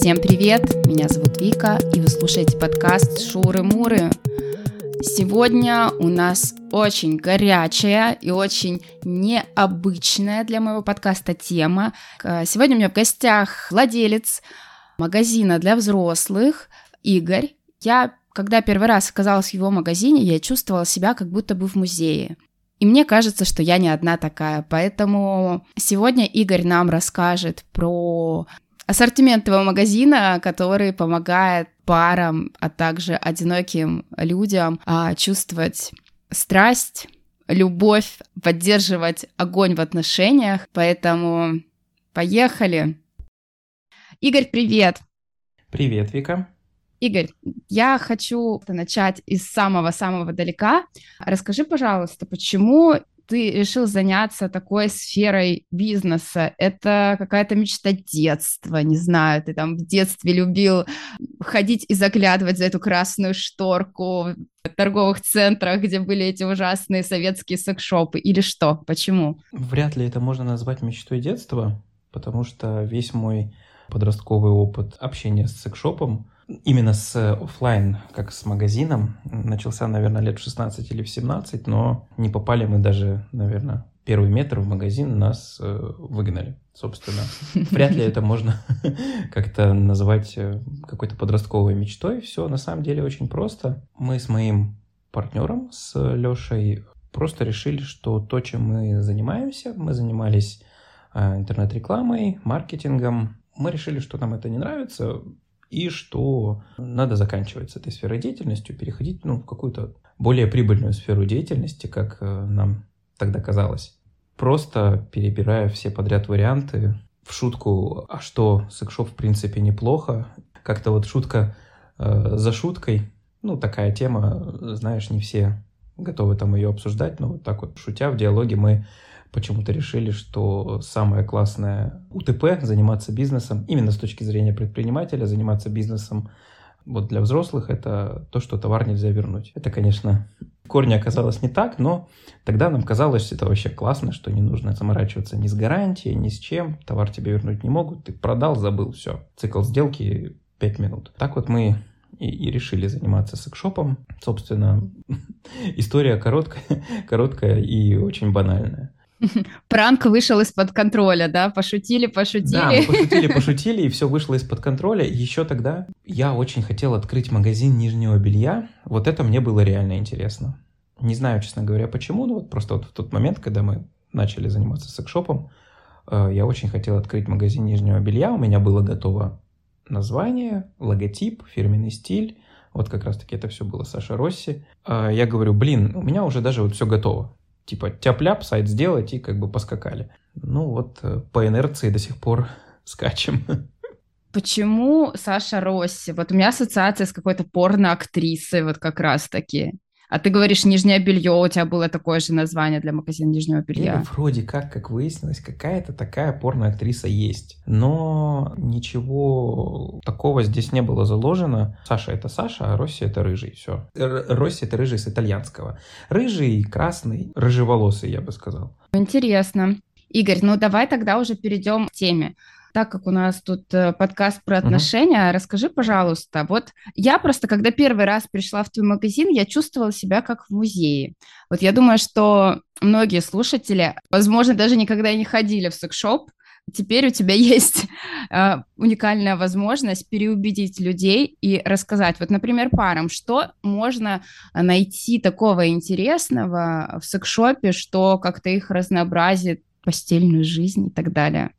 Всем привет, меня зовут Вика, и вы слушаете подкаст «Шуры-муры». Сегодня у нас очень горячая и очень необычная для моего подкаста тема. Сегодня у меня в гостях владелец магазина для взрослых Игорь. Я, когда первый раз оказалась в его магазине, я чувствовала себя как будто бы в музее. И мне кажется, что я не одна такая. Поэтому сегодня Игорь нам расскажет про ассортимент его магазина, который помогает парам, а также одиноким людям а, чувствовать страсть, любовь, поддерживать огонь в отношениях. Поэтому поехали. Игорь, привет! Привет, Вика. Игорь, я хочу начать из самого-самого далека. Расскажи, пожалуйста, почему ты решил заняться такой сферой бизнеса? Это какая-то мечта детства, не знаю, ты там в детстве любил ходить и заглядывать за эту красную шторку в торговых центрах, где были эти ужасные советские секшопы, или что? Почему? Вряд ли это можно назвать мечтой детства, потому что весь мой подростковый опыт общения с секшопом именно с офлайн, как с магазином, начался, наверное, лет в 16 или в 17, но не попали мы даже, наверное, первый метр в магазин, нас э, выгнали, собственно. Вряд ли это можно как-то называть э, какой-то подростковой мечтой. Все на самом деле очень просто. Мы с моим партнером, с Лешей, просто решили, что то, чем мы занимаемся, мы занимались э, интернет-рекламой, маркетингом, мы решили, что нам это не нравится, и что надо заканчивать с этой сферой деятельностью, переходить ну, в какую-то более прибыльную сферу деятельности, как э, нам тогда казалось. Просто перебирая все подряд варианты в шутку, а что секшоп в принципе неплохо, как-то вот шутка э, за шуткой, ну такая тема, знаешь, не все готовы там ее обсуждать, но вот так вот шутя в диалоге мы почему-то решили, что самое классное УТП, заниматься бизнесом, именно с точки зрения предпринимателя, заниматься бизнесом вот для взрослых, это то, что товар нельзя вернуть. Это, конечно, в корне оказалось не так, но тогда нам казалось, это вообще классно, что не нужно заморачиваться ни с гарантией, ни с чем. Товар тебе вернуть не могут, ты продал, забыл, все. Цикл сделки 5 минут. Так вот мы и, и решили заниматься секшопом. Собственно, история короткая, короткая и очень банальная. Пранк вышел из-под контроля, да? Пошутили, пошутили. Да, мы пошутили, пошутили, и все вышло из-под контроля. Еще тогда я очень хотел открыть магазин нижнего белья. Вот это мне было реально интересно. Не знаю, честно говоря, почему, но вот просто вот в тот момент, когда мы начали заниматься секшопом, э, я очень хотел открыть магазин нижнего белья. У меня было готово название, логотип, фирменный стиль. Вот как раз-таки это все было Саша Росси. Э, я говорю, блин, у меня уже даже вот все готово типа тяп-ляп, сайт сделать и как бы поскакали. Ну вот э, по инерции до сих пор скачем. Почему Саша Росси? Вот у меня ассоциация с какой-то порно-актрисой вот как раз-таки. А ты говоришь, нижнее белье, у тебя было такое же название для магазина нижнего белья. И вроде как, как выяснилось, какая-то такая порно-актриса есть. Но ничего такого здесь не было заложено. Саша это Саша, а Росси это рыжий. Все. Росси это рыжий с итальянского. Рыжий, красный, рыжеволосый, я бы сказал. Интересно. Игорь, ну давай тогда уже перейдем к теме так как у нас тут э, подкаст про отношения, угу. расскажи, пожалуйста, вот я просто, когда первый раз пришла в твой магазин, я чувствовала себя как в музее. Вот я думаю, что многие слушатели, возможно, даже никогда не ходили в секшоп, теперь у тебя есть э, уникальная возможность переубедить людей и рассказать, вот, например, парам, что можно найти такого интересного в секшопе, что как-то их разнообразит постельную жизнь и так далее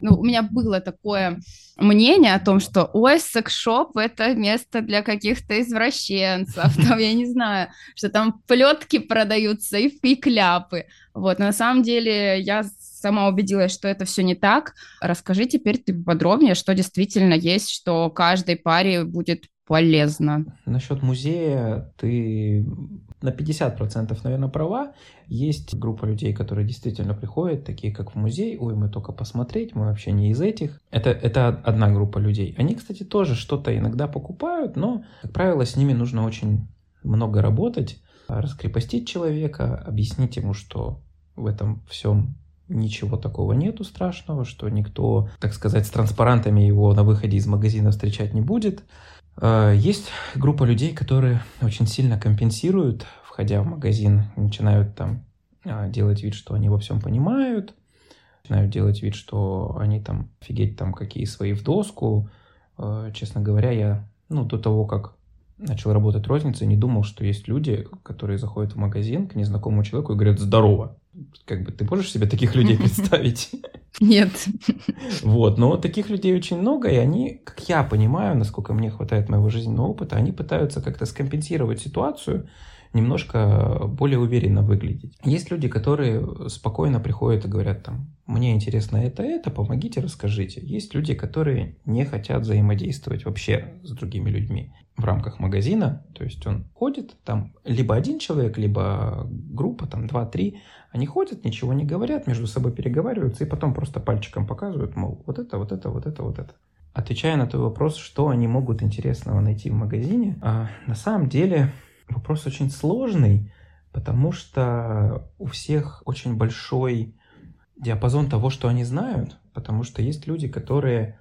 ну, у меня было такое мнение о том, что, ой, секс-шоп — это место для каких-то извращенцев, там, я не знаю, что там плетки продаются и, и кляпы. Вот, но на самом деле я сама убедилась, что это все не так. Расскажи теперь ты подробнее, что действительно есть, что каждой паре будет полезно. Насчет музея ты на 50% наверное права. Есть группа людей, которые действительно приходят, такие как в музей, ой, мы только посмотреть, мы вообще не из этих. Это, это одна группа людей. Они, кстати, тоже что-то иногда покупают, но, как правило, с ними нужно очень много работать, раскрепостить человека, объяснить ему, что в этом всем ничего такого нету страшного, что никто, так сказать, с транспарантами его на выходе из магазина встречать не будет. Э, есть группа людей, которые очень сильно компенсируют, входя в магазин, начинают там э, делать вид, что они во всем понимают, начинают делать вид, что они там офигеть там какие свои в доску. Э, честно говоря, я ну, до того, как начал работать розницей, не думал, что есть люди, которые заходят в магазин к незнакомому человеку и говорят «здорово». Как бы ты можешь себе таких людей представить? Нет. Вот, но таких людей очень много, и они, как я понимаю, насколько мне хватает моего жизненного опыта, они пытаются как-то скомпенсировать ситуацию, немножко более уверенно выглядеть. Есть люди, которые спокойно приходят и говорят там, мне интересно это, это, помогите, расскажите. Есть люди, которые не хотят взаимодействовать вообще с другими людьми в рамках магазина, то есть он ходит, там либо один человек, либо группа, там два-три, они ходят, ничего не говорят, между собой переговариваются и потом просто пальчиком показывают, мол, вот это, вот это, вот это, вот это. Отвечая на твой вопрос, что они могут интересного найти в магазине, а, на самом деле Вопрос очень сложный, потому что у всех очень большой диапазон того, что они знают, потому что есть люди, которые,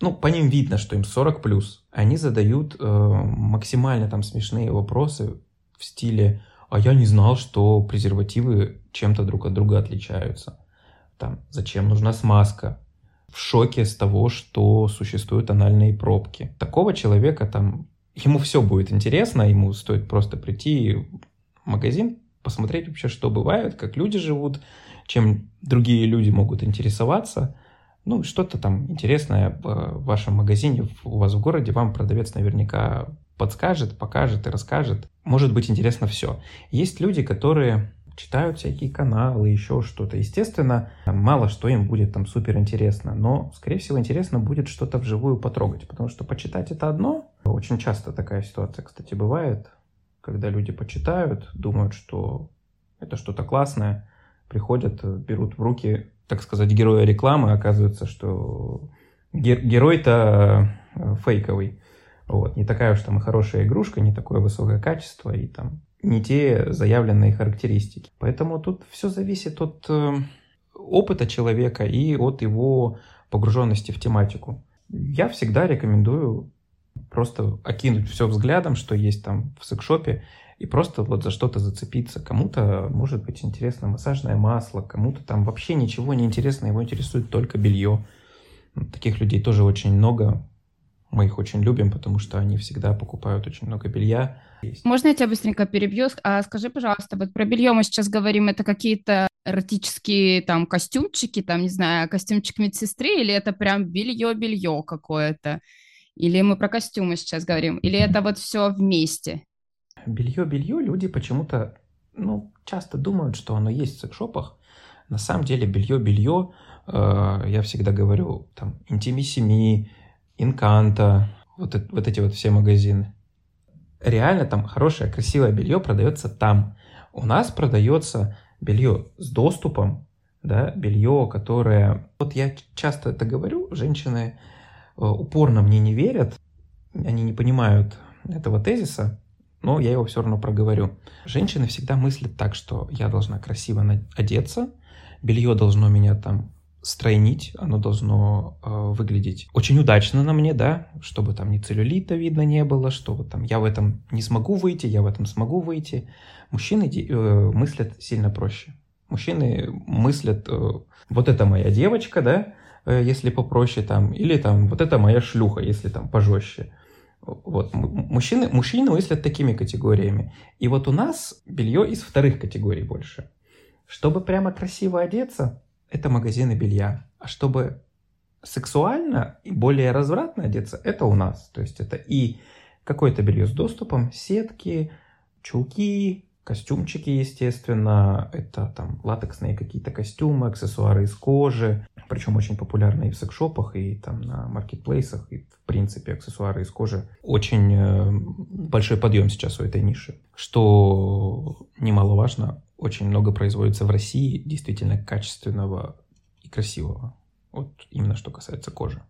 ну, по ним видно, что им 40 плюс, они задают э, максимально там смешные вопросы в стиле «А я не знал, что презервативы чем-то друг от друга отличаются». Там «Зачем нужна смазка?» В шоке с того, что существуют анальные пробки. Такого человека там ему все будет интересно, ему стоит просто прийти в магазин, посмотреть вообще, что бывает, как люди живут, чем другие люди могут интересоваться. Ну, что-то там интересное в вашем магазине, у вас в городе, вам продавец наверняка подскажет, покажет и расскажет. Может быть интересно все. Есть люди, которые читают всякие каналы, еще что-то. Естественно, мало что им будет там супер интересно, но, скорее всего, интересно будет что-то вживую потрогать, потому что почитать это одно. Очень часто такая ситуация, кстати, бывает, когда люди почитают, думают, что это что-то классное, приходят, берут в руки, так сказать, героя рекламы, оказывается, что гер- герой-то э, фейковый. Вот. Не такая уж там и хорошая игрушка, не такое высокое качество, и там не те заявленные характеристики. Поэтому тут все зависит от э, опыта человека и от его погруженности в тематику. Я всегда рекомендую просто окинуть все взглядом, что есть там в секшопе, и просто вот за что-то зацепиться. Кому-то может быть интересно массажное масло, кому-то там вообще ничего не интересно, его интересует только белье. Таких людей тоже очень много. Мы их очень любим, потому что они всегда покупают очень много белья. Можно я тебя быстренько перебью? А скажи, пожалуйста, вот про белье мы сейчас говорим, это какие-то эротические там костюмчики, там, не знаю, костюмчик медсестры, или это прям белье-белье какое-то? Или мы про костюмы сейчас говорим? Или это вот все вместе? Белье-белье люди почему-то, ну, часто думают, что оно есть в секшопах. На самом деле белье-белье, э, я всегда говорю, там, Интимиссими, Инканта, вот, вот эти вот все магазины. Реально там хорошее, красивое белье продается там. У нас продается белье с доступом, да, белье, которое... Вот я часто это говорю, женщины э, упорно мне не верят, они не понимают этого тезиса, но я его все равно проговорю. Женщины всегда мыслят так, что я должна красиво одеться, белье должно меня там стройнить, оно должно э, выглядеть очень удачно на мне, да, чтобы там ни целлюлита видно не было, чтобы там я в этом не смогу выйти, я в этом смогу выйти. Мужчины э, мыслят сильно проще. Мужчины мыслят, э, вот это моя девочка, да, э, если попроще там, или там, вот это моя шлюха, если там пожестче. Вот, мужчины, мужчины мыслят такими категориями. И вот у нас белье из вторых категорий больше. Чтобы прямо красиво одеться, это магазины белья. А чтобы сексуально и более развратно одеться, это у нас. То есть это и какое-то белье с доступом, сетки, чулки, костюмчики, естественно, это там латексные какие-то костюмы, аксессуары из кожи, причем очень популярные в секшопах и там на маркетплейсах, и в принципе аксессуары из кожи. Очень э, большой подъем сейчас у этой ниши. Что немаловажно, очень много производится в России действительно качественного и красивого. Вот именно что касается кожи.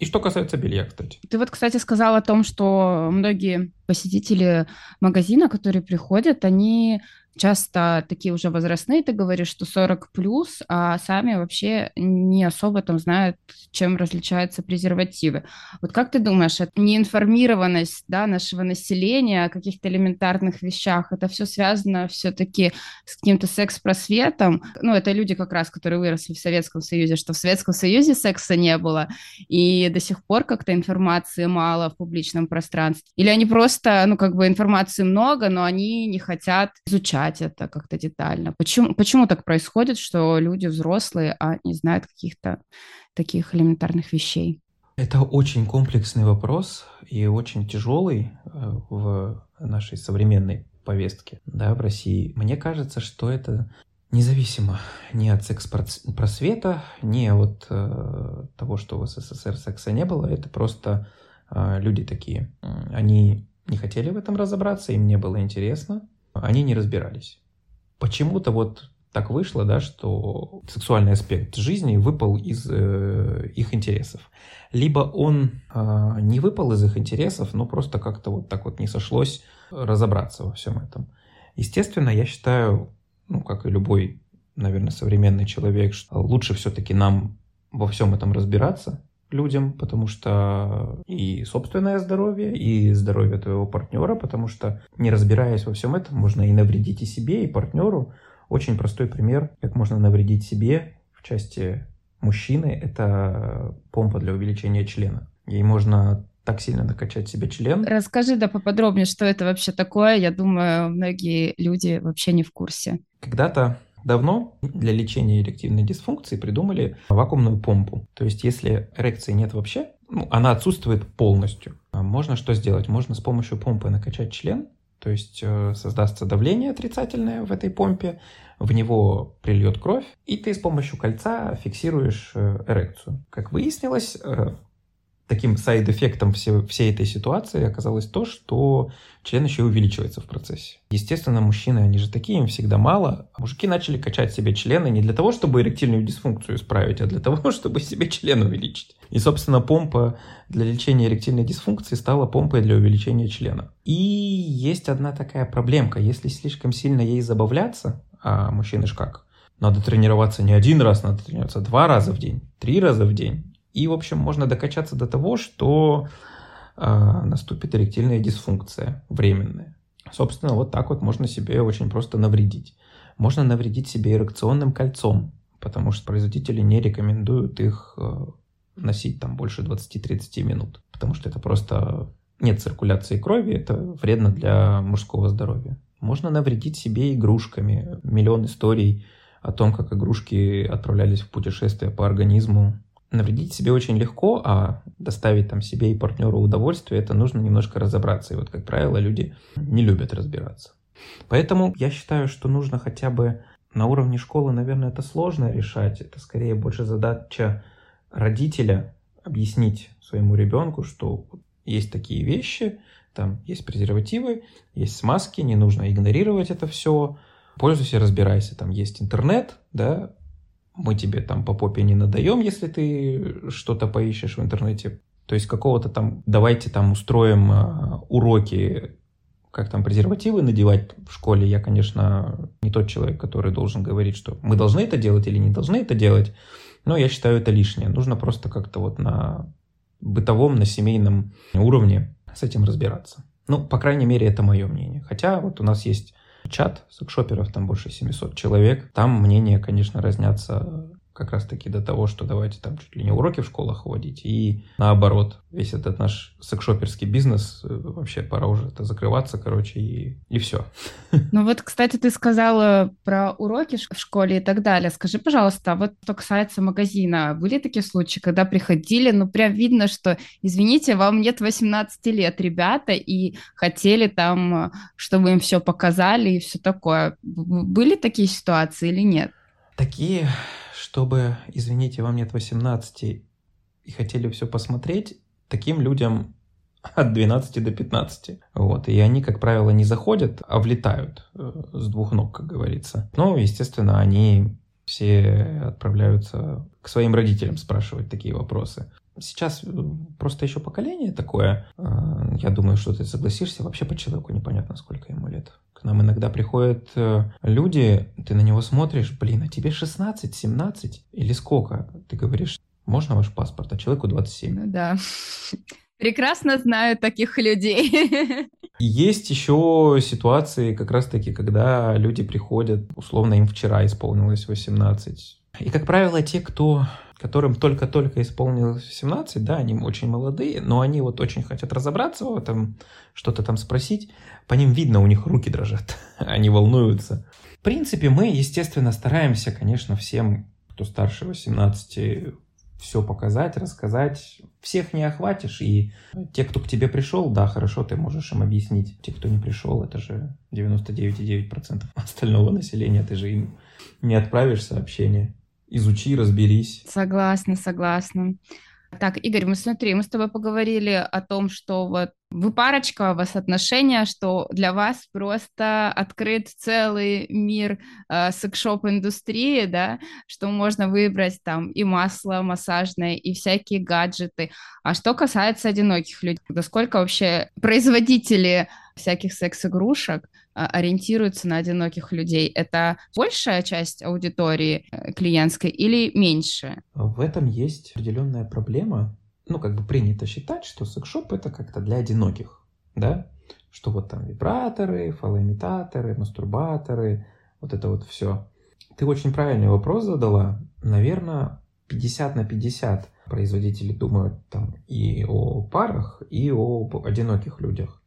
И что касается белья, кстати. Ты вот, кстати, сказал о том, что многие посетители магазина, которые приходят, они часто такие уже возрастные, ты говоришь, что 40 плюс, а сами вообще не особо там знают, чем различаются презервативы. Вот как ты думаешь, это неинформированность да, нашего населения о каких-то элементарных вещах, это все связано все-таки с каким-то секс-просветом? Ну, это люди как раз, которые выросли в Советском Союзе, что в Советском Союзе секса не было, и до сих пор как-то информации мало в публичном пространстве. Или они просто, ну, как бы информации много, но они не хотят изучать это как-то детально. Почему, почему так происходит, что люди взрослые, а не знают каких-то таких элементарных вещей? Это очень комплексный вопрос и очень тяжелый э, в нашей современной повестке да, в России. Мне кажется, что это независимо ни от секс-просвета, ни от э, того, что в СССР секса не было, это просто э, люди такие. Они не хотели в этом разобраться, им не было интересно, они не разбирались. Почему-то вот так вышло, да, что сексуальный аспект жизни выпал из э, их интересов. Либо он э, не выпал из их интересов, но просто как-то вот так вот не сошлось разобраться во всем этом. Естественно, я считаю, ну, как и любой, наверное, современный человек, что лучше все-таки нам во всем этом разбираться, людям, потому что и собственное здоровье, и здоровье твоего партнера, потому что не разбираясь во всем этом, можно и навредить и себе, и партнеру. Очень простой пример, как можно навредить себе в части мужчины, это помпа для увеличения члена. Ей можно так сильно накачать себе член. Расскажи да поподробнее, что это вообще такое. Я думаю, многие люди вообще не в курсе. Когда-то Давно для лечения эрективной дисфункции придумали вакуумную помпу. То есть, если эрекции нет вообще, ну, она отсутствует полностью. А можно что сделать? Можно с помощью помпы накачать член, то есть э, создастся давление отрицательное в этой помпе, в него прильет кровь, и ты с помощью кольца фиксируешь э, эрекцию. Как выяснилось, э, таким сайд-эффектом все, всей этой ситуации оказалось то, что член еще увеличивается в процессе. Естественно, мужчины, они же такие, им всегда мало. Мужики начали качать себе члены не для того, чтобы эректильную дисфункцию исправить, а для того, чтобы себе член увеличить. И, собственно, помпа для лечения эректильной дисфункции стала помпой для увеличения члена. И есть одна такая проблемка. Если слишком сильно ей забавляться, а мужчины ж как? Надо тренироваться не один раз, надо тренироваться два раза в день, три раза в день. И, в общем, можно докачаться до того, что э, наступит эректильная дисфункция временная. Собственно, вот так вот можно себе очень просто навредить. Можно навредить себе эрекционным кольцом, потому что производители не рекомендуют их э, носить там больше 20-30 минут, потому что это просто нет циркуляции крови, это вредно для мужского здоровья. Можно навредить себе игрушками. Миллион историй о том, как игрушки отправлялись в путешествие по организму навредить себе очень легко, а доставить там себе и партнеру удовольствие, это нужно немножко разобраться. И вот, как правило, люди не любят разбираться. Поэтому я считаю, что нужно хотя бы на уровне школы, наверное, это сложно решать. Это скорее больше задача родителя объяснить своему ребенку, что есть такие вещи, там есть презервативы, есть смазки, не нужно игнорировать это все. Пользуйся, разбирайся. Там есть интернет, да, мы тебе там по попе не надаем, если ты что-то поищешь в интернете. То есть какого-то там, давайте там устроим э, уроки, как там презервативы надевать в школе. Я, конечно, не тот человек, который должен говорить, что мы должны это делать или не должны это делать, но я считаю это лишнее. Нужно просто как-то вот на бытовом, на семейном уровне с этим разбираться. Ну, по крайней мере, это мое мнение. Хотя вот у нас есть чат секшоперов, там больше 700 человек. Там мнения, конечно, разнятся как раз-таки до того, что давайте там чуть ли не уроки в школах вводить, и наоборот, весь этот наш секшоперский бизнес, э, вообще пора уже это закрываться, короче, и, и все. Ну вот, кстати, ты сказала про уроки в школе и так далее. Скажи, пожалуйста, вот что касается магазина, были такие случаи, когда приходили, ну прям видно, что, извините, вам нет 18 лет, ребята, и хотели там, чтобы им все показали и все такое. Были такие ситуации или нет? Такие чтобы, извините, вам нет 18 и хотели все посмотреть, таким людям от 12 до 15. Вот. И они, как правило, не заходят, а влетают э, с двух ног, как говорится. Но, естественно, они все отправляются к своим родителям спрашивать такие вопросы. Сейчас э, просто еще поколение такое. Э, я думаю, что ты согласишься. Вообще по человеку непонятно, сколько ему лет. К нам иногда приходят э, люди, ты на него смотришь, блин, а тебе 16, 17 или сколько? Ты говоришь, можно ваш паспорт, а человеку 27. Ну да. Прекрасно знаю таких людей. Есть еще ситуации, как раз-таки, когда люди приходят, условно, им вчера исполнилось 18. И, как правило, те, кто которым только-только исполнилось 17, да, они очень молодые, но они вот очень хотят разобраться в этом, что-то там спросить. По ним видно, у них руки дрожат, они волнуются. В принципе, мы, естественно, стараемся, конечно, всем, кто старше 18, все показать, рассказать. Всех не охватишь, и те, кто к тебе пришел, да, хорошо, ты можешь им объяснить. Те, кто не пришел, это же 99,9% остального населения, ты же им не отправишь сообщение изучи, разберись. Согласна, согласна. Так, Игорь, мы смотри, мы с тобой поговорили о том, что вот вы парочка, у вас отношения, что для вас просто открыт целый мир э, секшоп-индустрии, да, что можно выбрать там и масло массажное, и всякие гаджеты. А что касается одиноких людей, насколько вообще производители всяких секс-игрушек а, ориентируются на одиноких людей. Это большая часть аудитории э, клиентской или меньше? В этом есть определенная проблема. Ну, как бы принято считать, что секс-шоп это как-то для одиноких, да? Что вот там вибраторы, фалоимитаторы, мастурбаторы, вот это вот все. Ты очень правильный вопрос задала. Наверное, 50 на 50 производители думают там и о парах, и о одиноких людях.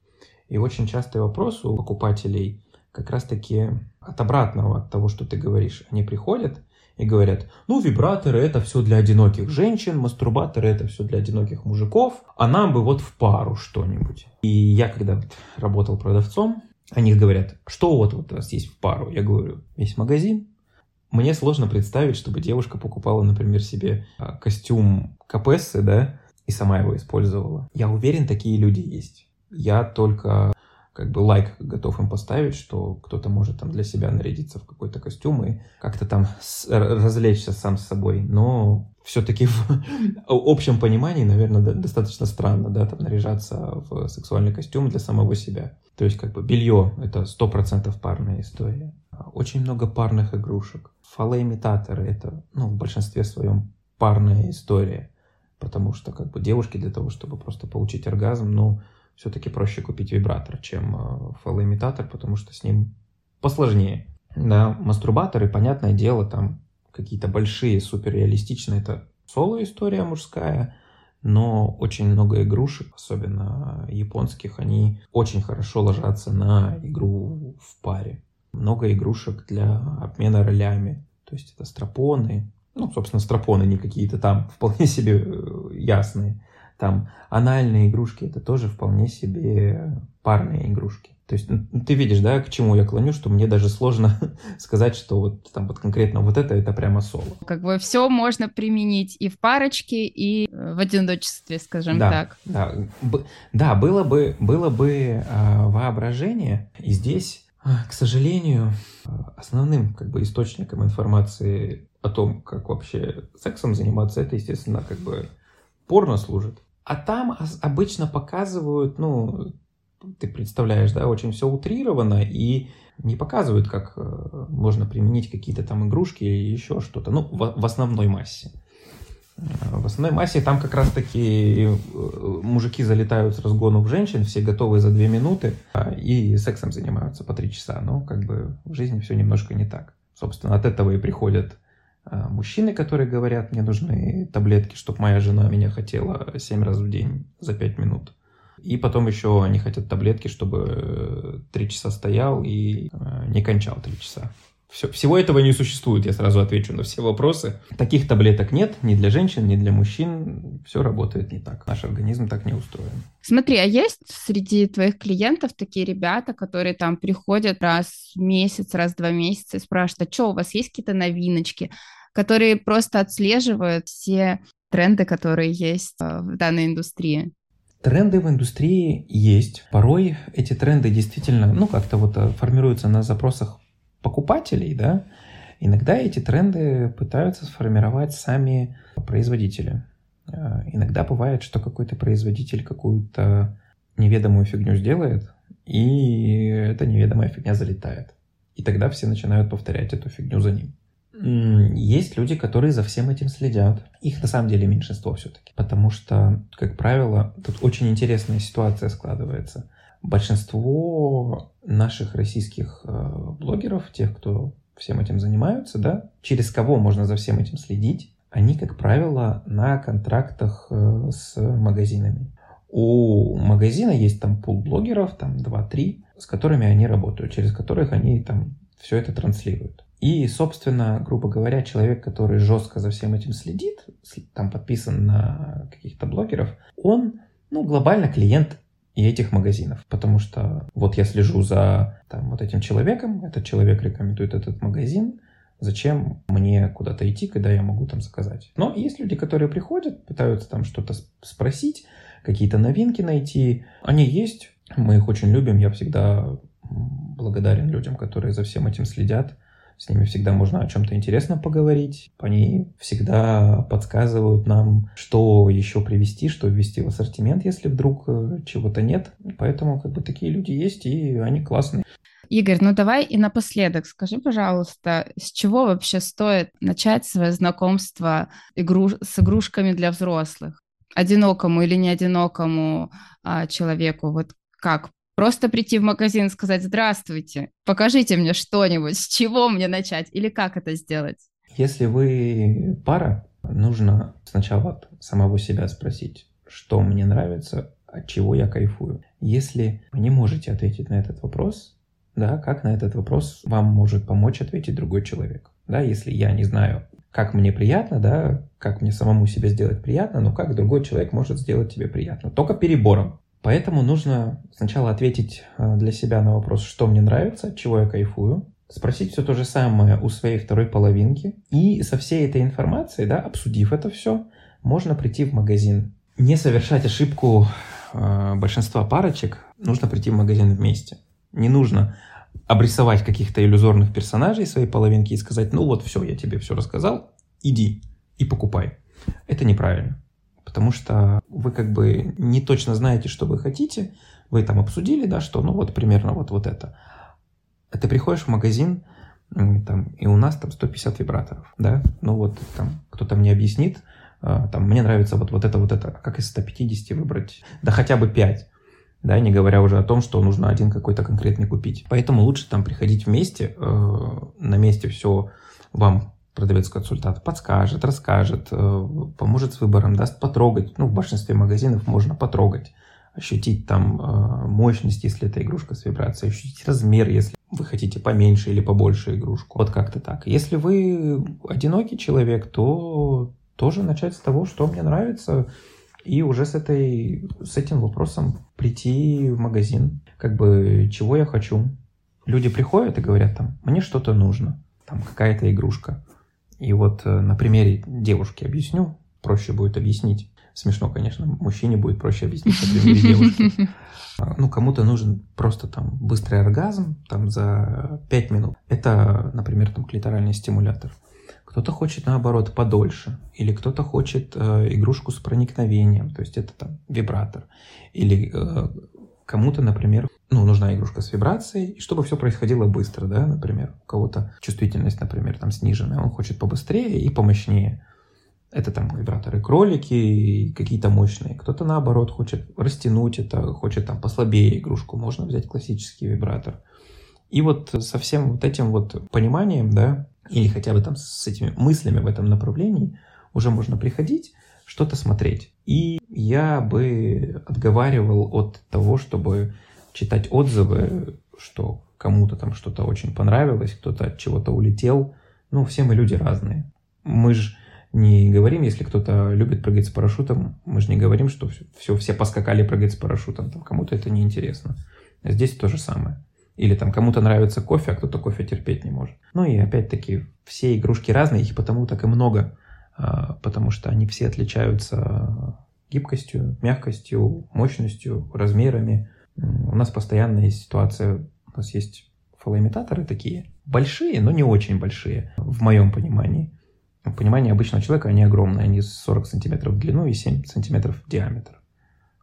И очень частый вопрос у покупателей как раз-таки от обратного, от того, что ты говоришь. Они приходят и говорят, ну, вибраторы это все для одиноких женщин, мастурбаторы это все для одиноких мужиков, а нам бы вот в пару что-нибудь. И я когда работал продавцом, они говорят, что вот, вот у вас есть в пару? Я говорю, весь магазин. Мне сложно представить, чтобы девушка покупала, например, себе а, костюм Капессы, да, и сама его использовала. Я уверен, такие люди есть. Я только как бы лайк готов им поставить, что кто-то может там для себя нарядиться в какой-то костюм и как-то там развлечься сам с собой. Но все-таки в общем понимании, наверное, достаточно странно, да, там наряжаться в сексуальный костюм для самого себя. То есть как бы белье — это сто процентов парная история. Очень много парных игрушек. Фалоимитаторы — это, ну, в большинстве своем парная история. Потому что как бы девушки для того, чтобы просто получить оргазм, ну, все-таки проще купить вибратор, чем э, фалоимитатор, потому что с ним посложнее. Да, мастурбаторы, понятное дело, там какие-то большие, суперреалистичные, это соло-история мужская, но очень много игрушек, особенно японских, они очень хорошо ложатся на игру в паре. Много игрушек для обмена ролями, то есть это стропоны, ну, собственно, стропоны не какие-то там вполне себе э, ясные, там анальные игрушки это тоже вполне себе парные игрушки. То есть ну, ты видишь, да, к чему я клоню, что мне даже сложно сказать, что вот там вот конкретно вот это, это прямо соло. Как бы все можно применить и в парочке, и э, в одиночестве, скажем да, так. Да, да, было бы, было бы э, воображение, и здесь, а, к сожалению, основным как бы источником информации о том, как вообще сексом заниматься, это, естественно, как бы порно служит. А там обычно показывают, ну, ты представляешь, да, очень все утрировано и не показывают, как э, можно применить какие-то там игрушки или еще что-то, ну, в, в основной массе. Э, в основной массе там как раз-таки э, мужики залетают с разгону в женщин, все готовы за две минуты и сексом занимаются по три часа. Но как бы в жизни все немножко не так. Собственно, от этого и приходят а, мужчины, которые говорят, мне нужны таблетки, чтобы моя жена меня хотела 7 раз в день за 5 минут. И потом еще они хотят таблетки, чтобы 3 часа стоял и а, не кончал 3 часа. Все, всего этого не существует, я сразу отвечу на все вопросы. Таких таблеток нет ни для женщин, ни для мужчин. Все работает не так. Наш организм так не устроен. Смотри, а есть среди твоих клиентов такие ребята, которые там приходят раз в месяц, раз в два месяца и спрашивают, а что, у вас есть какие-то новиночки, которые просто отслеживают все тренды, которые есть э, в данной индустрии? Тренды в индустрии есть. Порой эти тренды действительно, ну, как-то вот э, формируются на запросах покупателей, да, иногда эти тренды пытаются сформировать сами производители. Э, иногда бывает, что какой-то производитель какую-то неведомую фигню сделает, и эта неведомая фигня залетает. И тогда все начинают повторять эту фигню за ним. Есть люди, которые за всем этим следят. Их на самом деле меньшинство все-таки. Потому что, как правило, тут очень интересная ситуация складывается. Большинство наших российских э, блогеров, тех, кто всем этим занимаются, да, через кого можно за всем этим следить, они, как правило, на контрактах э, с магазинами. У магазина есть там пул блогеров, там 2-3, с которыми они работают, через которых они там все это транслируют. И, собственно, грубо говоря, человек, который жестко за всем этим следит, там подписан на каких-то блогеров, он, ну, глобально клиент и этих магазинов. Потому что вот я слежу за там, вот этим человеком, этот человек рекомендует этот магазин, зачем мне куда-то идти, когда я могу там заказать. Но есть люди, которые приходят, пытаются там что-то спросить, какие-то новинки найти. Они есть, мы их очень любим, я всегда благодарен людям, которые за всем этим следят. С ними всегда можно о чем-то интересном поговорить. Они всегда подсказывают нам, что еще привести, что ввести в ассортимент, если вдруг э, чего-то нет. Поэтому как бы такие люди есть, и они классные. Игорь, ну давай и напоследок скажи, пожалуйста, с чего вообще стоит начать свое знакомство игру... с игрушками для взрослых? Одинокому или не одинокому а, человеку? Вот как? Просто прийти в магазин и сказать «Здравствуйте, покажите мне что-нибудь, с чего мне начать?» Или как это сделать? Если вы пара, нужно сначала от самого себя спросить, что мне нравится, от чего я кайфую. Если вы не можете ответить на этот вопрос, да, как на этот вопрос вам может помочь ответить другой человек. Да, если я не знаю, как мне приятно, да, как мне самому себе сделать приятно, но как другой человек может сделать тебе приятно. Только перебором. Поэтому нужно сначала ответить э, для себя на вопрос, что мне нравится, чего я кайфую, спросить все то же самое у своей второй половинки, и со всей этой информацией, да, обсудив это все, можно прийти в магазин. Не совершать ошибку э, большинства парочек, нужно прийти в магазин вместе. Не нужно обрисовать каких-то иллюзорных персонажей своей половинки и сказать, ну вот все, я тебе все рассказал, иди и покупай. Это неправильно потому что вы как бы не точно знаете, что вы хотите, вы там обсудили, да, что, ну вот примерно вот, вот это. А ты приходишь в магазин, там, и у нас там 150 вибраторов, да, ну вот там кто-то мне объяснит, а, там, мне нравится вот, вот это, вот это, а как из 150 выбрать, да хотя бы 5, да, не говоря уже о том, что нужно один какой-то конкретный купить. Поэтому лучше там приходить вместе, э, на месте все вам продавец-консультант подскажет, расскажет, э, поможет с выбором, даст потрогать. Ну, в большинстве магазинов можно потрогать, ощутить там э, мощность, если это игрушка с вибрацией, ощутить размер, если вы хотите поменьше или побольше игрушку. Вот как-то так. Если вы одинокий человек, то тоже начать с того, что мне нравится, и уже с, этой, с этим вопросом прийти в магазин. Как бы, чего я хочу. Люди приходят и говорят там, мне что-то нужно, там какая-то игрушка. И вот э, на примере девушки объясню, проще будет объяснить. Смешно, конечно, мужчине будет проще объяснить на примере девушки. А, ну, кому-то нужен просто там быстрый оргазм, там за 5 минут. Это, например, там клиторальный стимулятор. Кто-то хочет, наоборот, подольше. Или кто-то хочет э, игрушку с проникновением, то есть это там вибратор. Или э, кому-то, например, ну, нужна игрушка с вибрацией, и чтобы все происходило быстро, да, например, у кого-то чувствительность, например, там сниженная, он хочет побыстрее и помощнее. Это там вибраторы кролики, какие-то мощные. Кто-то наоборот хочет растянуть это, хочет там послабее игрушку, можно взять классический вибратор. И вот со всем вот этим вот пониманием, да, или хотя бы там с этими мыслями в этом направлении, уже можно приходить, что-то смотреть. И я бы отговаривал от того, чтобы читать отзывы, что кому-то там что-то очень понравилось, кто-то от чего-то улетел. Ну, все мы люди разные. Мы же не говорим, если кто-то любит прыгать с парашютом, мы же не говорим, что все, все, все поскакали прыгать с парашютом, там кому-то это неинтересно. Здесь то же самое. Или там кому-то нравится кофе, а кто-то кофе терпеть не может. Ну и опять-таки, все игрушки разные, их потому так и много, а, потому что они все отличаются гибкостью, мягкостью, мощностью, размерами, у нас постоянно есть ситуация, у нас есть фалоимитаторы такие, большие, но не очень большие, в моем понимании. В понимании обычного человека они огромные, они 40 сантиметров в длину и 7 сантиметров в диаметр.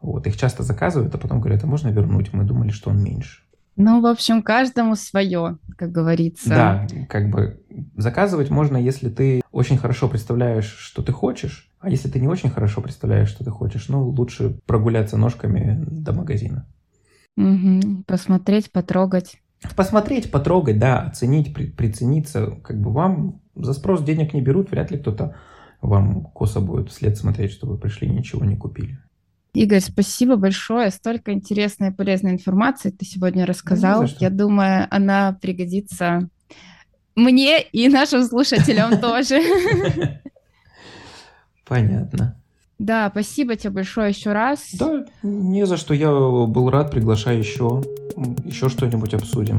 Вот, их часто заказывают, а потом говорят, а можно вернуть? Мы думали, что он меньше. Ну, в общем, каждому свое, как говорится. Да, как бы заказывать можно, если ты очень хорошо представляешь, что ты хочешь, а если ты не очень хорошо представляешь, что ты хочешь, ну, лучше прогуляться ножками до магазина. Угу. Посмотреть, потрогать. Посмотреть, потрогать, да, оценить, при, прицениться. Как бы вам за спрос денег не берут, вряд ли кто-то вам косо будет вслед смотреть, что вы пришли и ничего не купили. Игорь, спасибо большое. Столько интересной и полезной информации ты сегодня рассказал. Я думаю, она пригодится мне и нашим слушателям тоже. Понятно. Да, спасибо тебе большое еще раз. Да, не за что. Я был рад. Приглашай еще. Еще что-нибудь обсудим.